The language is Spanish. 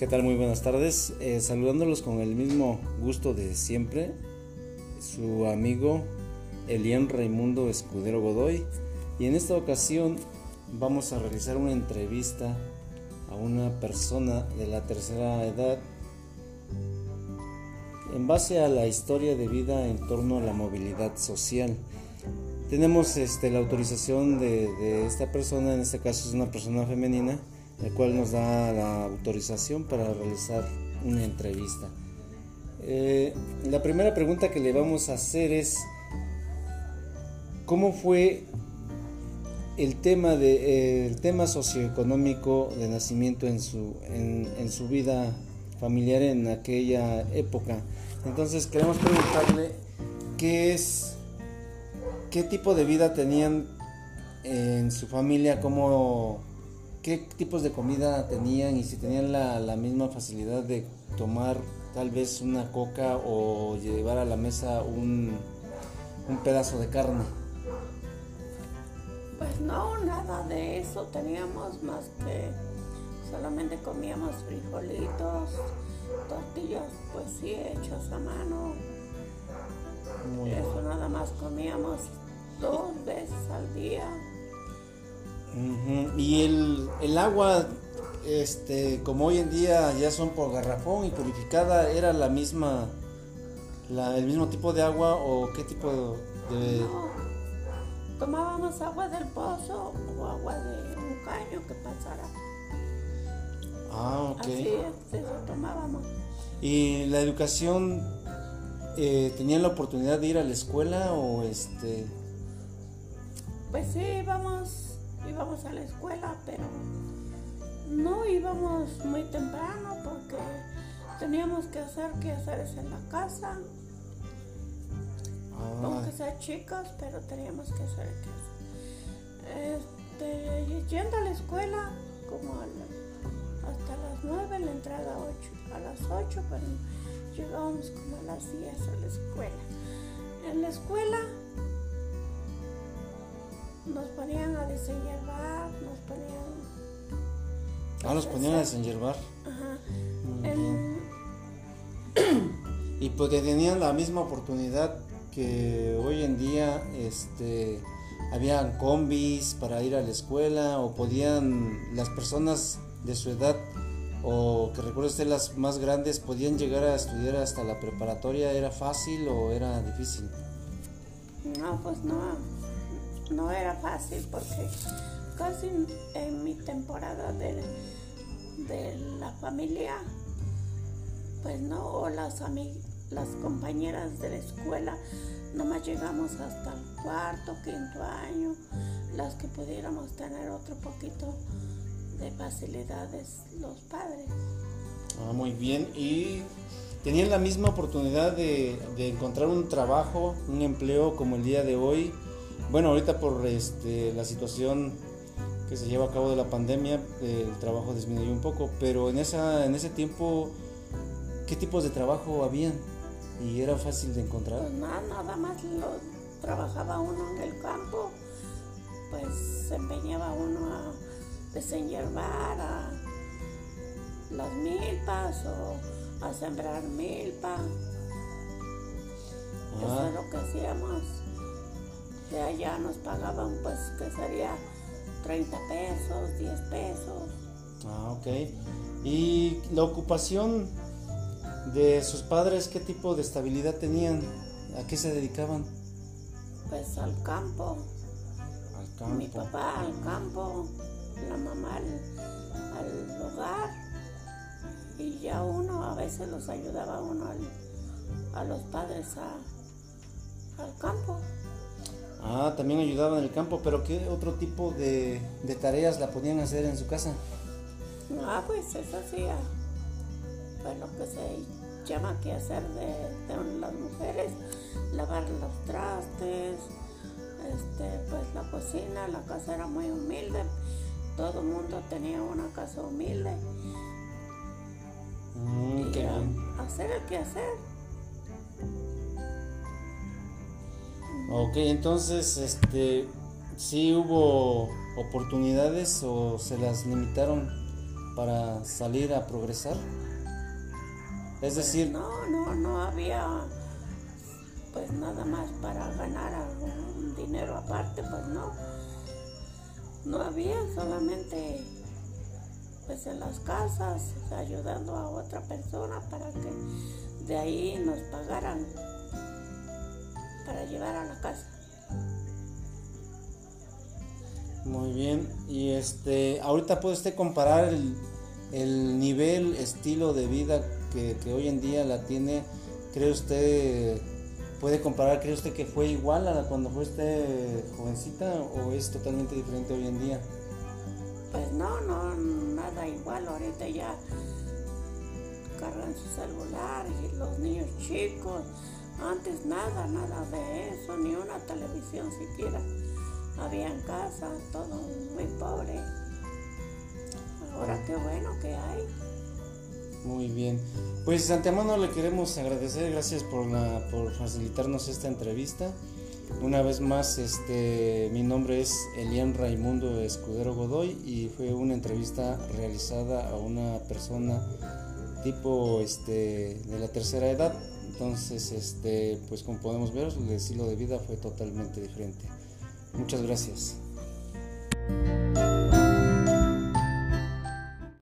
¿Qué tal? Muy buenas tardes. Eh, saludándolos con el mismo gusto de siempre, su amigo Elian Raimundo Escudero Godoy. Y en esta ocasión vamos a realizar una entrevista a una persona de la tercera edad en base a la historia de vida en torno a la movilidad social. Tenemos este, la autorización de, de esta persona, en este caso es una persona femenina, el cual nos da la autorización para realizar una entrevista. Eh, la primera pregunta que le vamos a hacer es, ¿cómo fue el tema, de, eh, el tema socioeconómico de nacimiento en su, en, en su vida familiar en aquella época? Entonces queremos preguntarle qué es, qué tipo de vida tenían en su familia, cómo qué tipos de comida tenían y si tenían la, la, misma facilidad de tomar tal vez una coca o llevar a la mesa un, un pedazo de carne. Pues no, nada de eso teníamos más que solamente comíamos frijolitos, tortillas, pues sí, hechas a mano. Muy eso nada más comíamos dos veces al día. Uh -huh. Y el, el, agua, este, como hoy en día ya son por garrafón y purificada, ¿era la misma, la, el mismo tipo de agua o qué tipo de...? No, tomábamos agua del pozo o agua de un caño que pasara. Ah, ok. Así es, eso tomábamos. ¿Y la educación, eh, tenían la oportunidad de ir a la escuela o este...? Pues sí, íbamos íbamos a la escuela, pero no íbamos muy temprano porque teníamos que hacer quehaceres en la casa. Ah. Aunque sea chicos, pero teníamos que hacer quehaceres. Este, yendo a la escuela, como a la, hasta las 9, la entrada 8, a las 8, pero llegábamos como a las 10 a la escuela. En la escuela nos ponían a desenyerbar, nos ponían... Ah, nos ponían a desenyerbar. Ajá. El... y porque tenían la misma oportunidad que hoy en día, este, habían combis para ir a la escuela o podían las personas de su edad o que recuerdo usted las más grandes podían llegar a estudiar hasta la preparatoria, ¿era fácil o era difícil? No, pues no no era fácil porque casi en mi temporada de, de la familia, pues no, las, las compañeras de la escuela, nomás llegamos hasta el cuarto, quinto año, las que pudiéramos tener otro poquito de facilidades los padres. Ah, muy bien. ¿Y tenían la misma oportunidad de, de encontrar un trabajo, un empleo como el día de hoy? Bueno, ahorita por este, la situación que se lleva a cabo de la pandemia, el trabajo disminuyó un poco, pero en, esa, en ese tiempo, ¿qué tipos de trabajo habían? ¿Y era fácil de encontrar? Pues nada, nada más lo, trabajaba uno en el campo, pues se empeñaba uno a desenyerbar a las milpas o a sembrar milpa. Ah. Eso es lo que hacíamos de allá nos pagaban pues que sería 30 pesos, 10 pesos. Ah, ok. ¿Y la ocupación de sus padres, qué tipo de estabilidad tenían? ¿A qué se dedicaban? Pues al campo. Al campo. Mi papá al campo, la mamá al, al hogar. Y ya uno a veces los ayudaba uno al, a los padres a, al campo. Ah, también ayudaba en el campo, pero ¿qué otro tipo de, de tareas la podían hacer en su casa? Ah, pues eso hacía, pues lo que se llama que hacer de, de, las mujeres, lavar los trastes, este, pues la cocina, la casa era muy humilde, todo el mundo tenía una casa humilde. Mm, y qué bien. hacer el que hacer. Ok, entonces, este, sí hubo oportunidades o se las limitaron para salir a progresar? Es decir, no, no, no había pues nada más para ganar algún dinero aparte, pues no. No había solamente pues en las casas ayudando a otra persona para que de ahí nos pagaran para llevar a la casa. Muy bien, y este, ahorita puede usted comparar el, el nivel, estilo de vida que, que, hoy en día la tiene, ¿cree usted, puede comparar, cree usted que fue igual a cuando fue usted jovencita o es totalmente diferente hoy en día? Pues no, no, nada igual, ahorita ya cargan su celular y los niños chicos, antes nada, nada de eso, ni una televisión siquiera había en casa, todo muy pobre. Ahora qué bueno que hay. Muy bien. Pues antemano le queremos agradecer, gracias por la, por facilitarnos esta entrevista. Una vez más, este, mi nombre es Elian Raimundo Escudero Godoy y fue una entrevista realizada a una persona tipo este, de la tercera edad. Entonces, este, pues como podemos ver, su estilo de vida fue totalmente diferente. Muchas gracias.